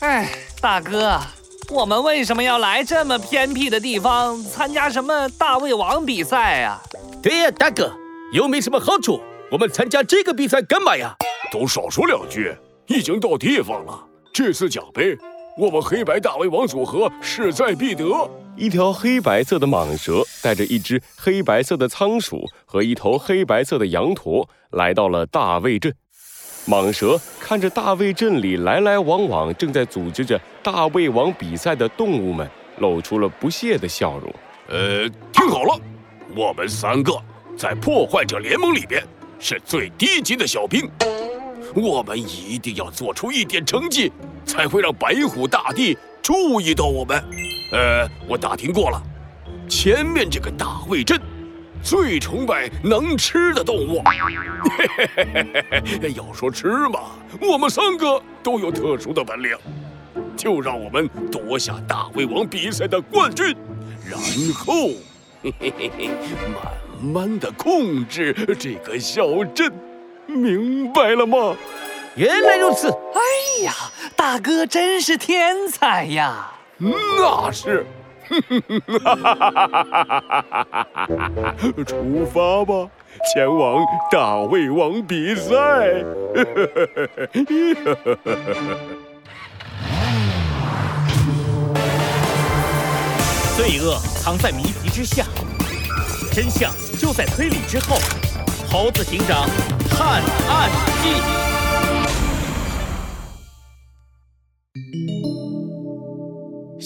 哎，大哥，我们为什么要来这么偏僻的地方参加什么大胃王比赛呀？对呀，大哥，又没什么好处，我们参加这个比赛干嘛呀？都少说两句，已经到地方了，这次奖杯，我们黑白大胃王组合势在必得。一条黑白色的蟒蛇带着一只黑白色的仓鼠和一头黑白色的羊驼来到了大胃镇。蟒蛇看着大卫镇里来来往往正在组织着大胃王比赛的动物们，露出了不屑的笑容。呃，听好了，我们三个在破坏者联盟里边是最低级的小兵，我们一定要做出一点成绩，才会让白虎大帝注意到我们。呃，我打听过了，前面这个大卫镇最崇拜能吃的动物。要说吃嘛，我们三个都有特殊的本领，就让我们夺下大胃王比赛的冠军，然后嘿嘿嘿慢慢的控制这个小镇，明白了吗？原来如此。哎呀，大哥真是天才呀！那是，出发吧，前往大胃王比赛。罪恶藏在谜题之下，真相就在推理之后。猴子警长探案记。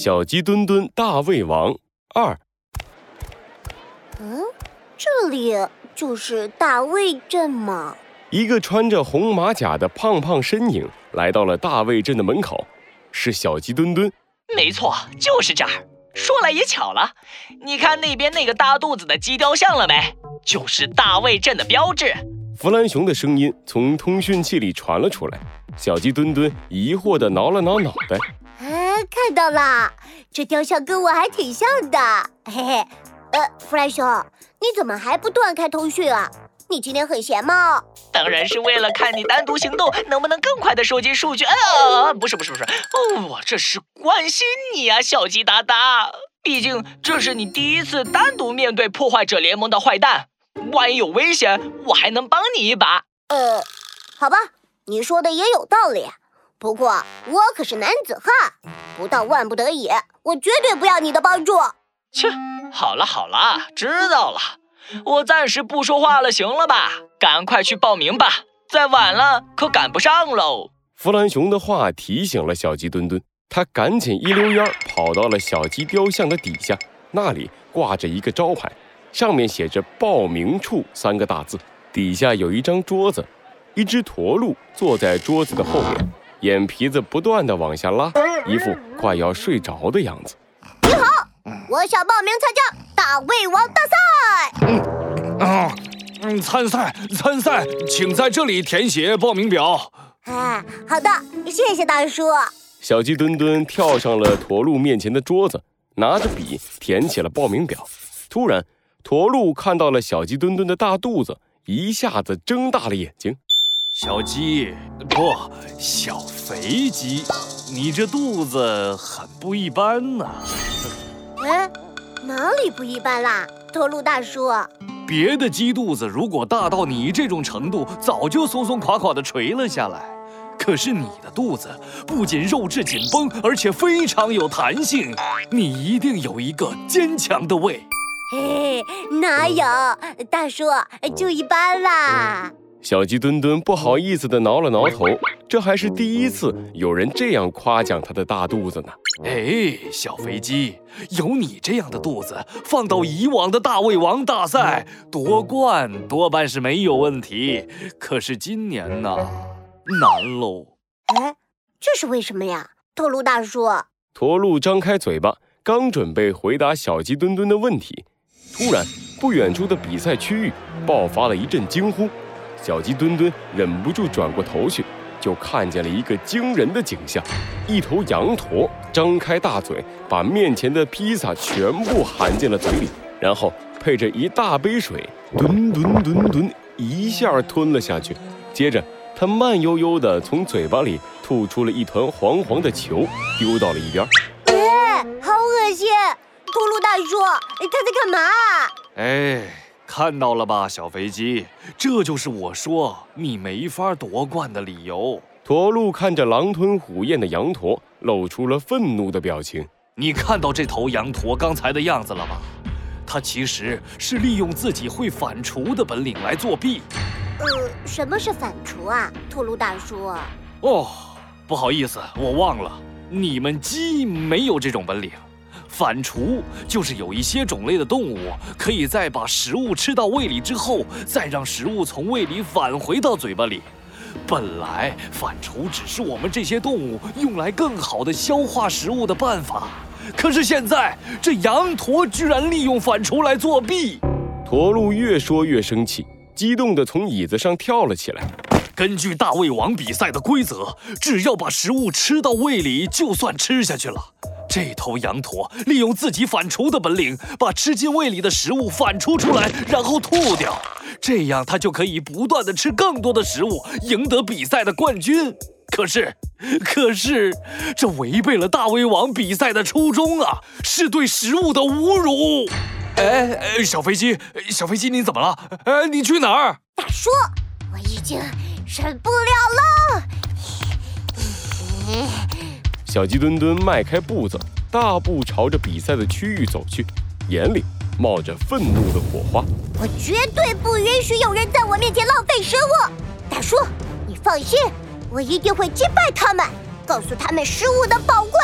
小鸡墩墩大胃王二。嗯，这里就是大胃镇吗？一个穿着红马甲的胖胖身影来到了大胃镇的门口，是小鸡墩墩。没错，就是这儿。说来也巧了，你看那边那个大肚子的鸡雕像了没？就是大胃镇的标志。弗兰熊的声音从通讯器里传了出来，小鸡墩墩疑惑地挠了挠脑袋。看到了，这雕像跟我还挺像的，嘿嘿。呃，弗莱熊，你怎么还不断开通讯啊？你今天很闲吗？当然是为了看你单独行动能不能更快的收集数据。啊，不是不是不是，我这是关心你啊，小鸡达达。毕竟这是你第一次单独面对破坏者联盟的坏蛋，万一有危险，我还能帮你一把。呃，好吧，你说的也有道理。不过我可是男子汉，不到万不得已，我绝对不要你的帮助。切，好了好了，知道了，我暂时不说话了，行了吧？赶快去报名吧，再晚了可赶不上喽。弗兰熊的话提醒了小鸡墩墩，他赶紧一溜烟跑到了小鸡雕像的底下，那里挂着一个招牌，上面写着“报名处”三个大字，底下有一张桌子，一只驼鹿坐在桌子的后面。眼皮子不断的往下拉，一副快要睡着的样子。你好，我想报名参加大胃王大赛。嗯啊，嗯，参赛参赛，请在这里填写报名表。哎，好的，谢谢大叔。小鸡墩墩跳上了驼鹿面前的桌子，拿着笔填起了报名表。突然，驼鹿看到了小鸡墩墩的大肚子，一下子睁大了眼睛。小鸡不，小肥鸡，你这肚子很不一般呐。嗯，哪里不一般啦，驼鹿大叔？别的鸡肚子如果大到你这种程度，早就松松垮垮的垂了下来。可是你的肚子不仅肉质紧绷，而且非常有弹性，你一定有一个坚强的胃。嘿，哪有，大叔就一般啦。小鸡墩墩不好意思地挠了挠头，这还是第一次有人这样夸奖它的大肚子呢。哎，小肥鸡，有你这样的肚子，放到以往的大胃王大赛夺冠多半是没有问题。可是今年呢，难喽。哎，这是为什么呀，驼鹿大叔？驼鹿张开嘴巴，刚准备回答小鸡墩墩的问题，突然，不远处的比赛区域爆发了一阵惊呼。小鸡墩墩忍不住转过头去，就看见了一个惊人的景象：一头羊驼张开大嘴，把面前的披萨全部含进了嘴里，然后配着一大杯水，吨吨吨吨一下吞了下去。接着，他慢悠悠地从嘴巴里吐出了一团黄黄的球，丢到了一边。哎，好恶心！秃噜大叔，他在干嘛？哎，看到了吧，小飞机，这就是我说你没法夺冠的理由。驼鹿看着狼吞虎咽的羊驼，露出了愤怒的表情。你看到这头羊驼刚才的样子了吧？它其实是利用自己会反刍的本领来作弊。呃，什么是反刍啊，驼鹿大叔？哦，不好意思，我忘了，你们鸡没有这种本领。反刍就是有一些种类的动物可以在把食物吃到胃里之后，再让食物从胃里返回到嘴巴里。本来反刍只是我们这些动物用来更好的消化食物的办法，可是现在这羊驼居然利用反刍来作弊。驼鹿越说越生气，激动地从椅子上跳了起来。根据大胃王比赛的规则，只要把食物吃到胃里，就算吃下去了。这头羊驼利用自己反刍的本领，把吃进胃里的食物反刍出来，然后吐掉。这样，它就可以不断的吃更多的食物，赢得比赛的冠军。可是，可是，这违背了大胃王比赛的初衷啊，是对食物的侮辱。哎哎，小飞机，小飞机，你怎么了？哎，你去哪儿？大叔，我已经忍不了了。小鸡墩墩迈开步子，大步朝着比赛的区域走去，眼里冒着愤怒的火花。我绝对不允许有人在我面前浪费食物。大叔，你放心，我一定会击败他们，告诉他们食物的宝贵，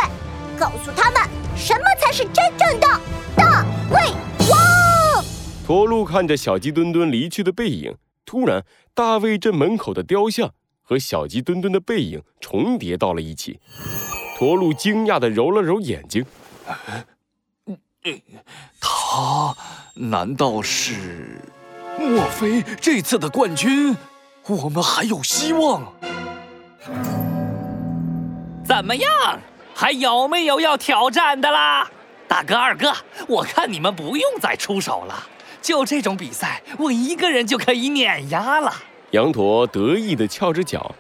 告诉他们什么才是真正的大胃王。驼鹿看着小鸡墩墩离去的背影，突然，大卫镇门口的雕像和小鸡墩墩的背影重叠到了一起。驼鹿惊讶的揉了揉眼睛，他难道是？莫非这次的冠军，我们还有希望？怎么样？还有没有要挑战的啦？大哥、二哥，我看你们不用再出手了，就这种比赛，我一个人就可以碾压了。羊驼得意地翘着脚，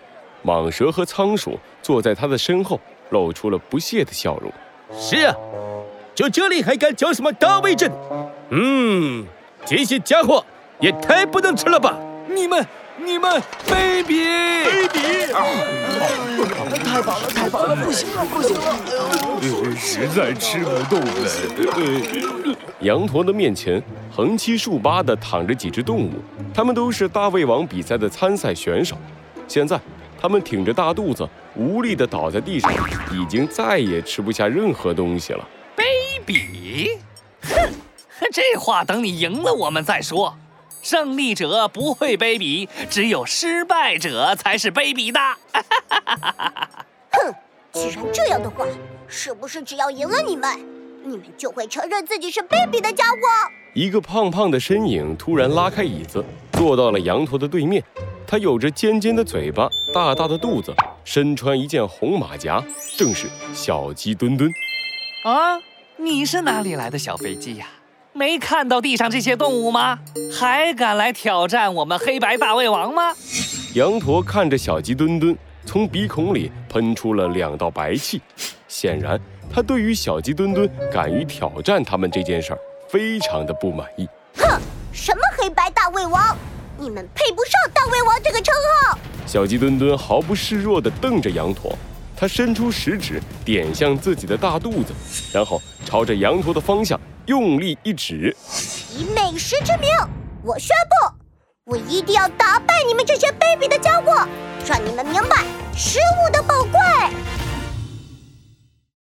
蟒蛇和仓鼠坐在他的身后。露出了不屑的笑容。是啊，就这里还敢叫什么大卫镇？嗯，这些家伙也太不能吃了吧！你们，你们卑鄙！卑鄙！太饱了，太饱了，不行了，不行了！实在吃不动了。羊驼的面前横七竖八地躺着几只动物，它们都是大胃王比赛的参赛选手。现在。他们挺着大肚子，无力地倒在地上，已经再也吃不下任何东西了。卑鄙！哼，这话等你赢了我们再说。胜利者不会卑鄙，只有失败者才是卑鄙的。哼，既然这样的话，是不是只要赢了你们，你们就会承认自己是卑鄙的家伙？一个胖胖的身影突然拉开椅子，坐到了羊驼的对面。他有着尖尖的嘴巴，大大的肚子，身穿一件红马甲，正是小鸡墩墩。啊，你是哪里来的小飞机呀？没看到地上这些动物吗？还敢来挑战我们黑白大胃王吗？羊驼看着小鸡墩墩，从鼻孔里喷出了两道白气，显然他对于小鸡墩墩敢于挑战他们这件事儿非常的不满意。哼，什么黑白大胃王？你们配不上大胃王这个称号。小鸡墩墩毫不示弱地瞪着羊驼，他伸出食指点向自己的大肚子，然后朝着羊驼的方向用力一指。以美食之名，我宣布，我一定要打败你们这些卑鄙的家伙，让你们明白食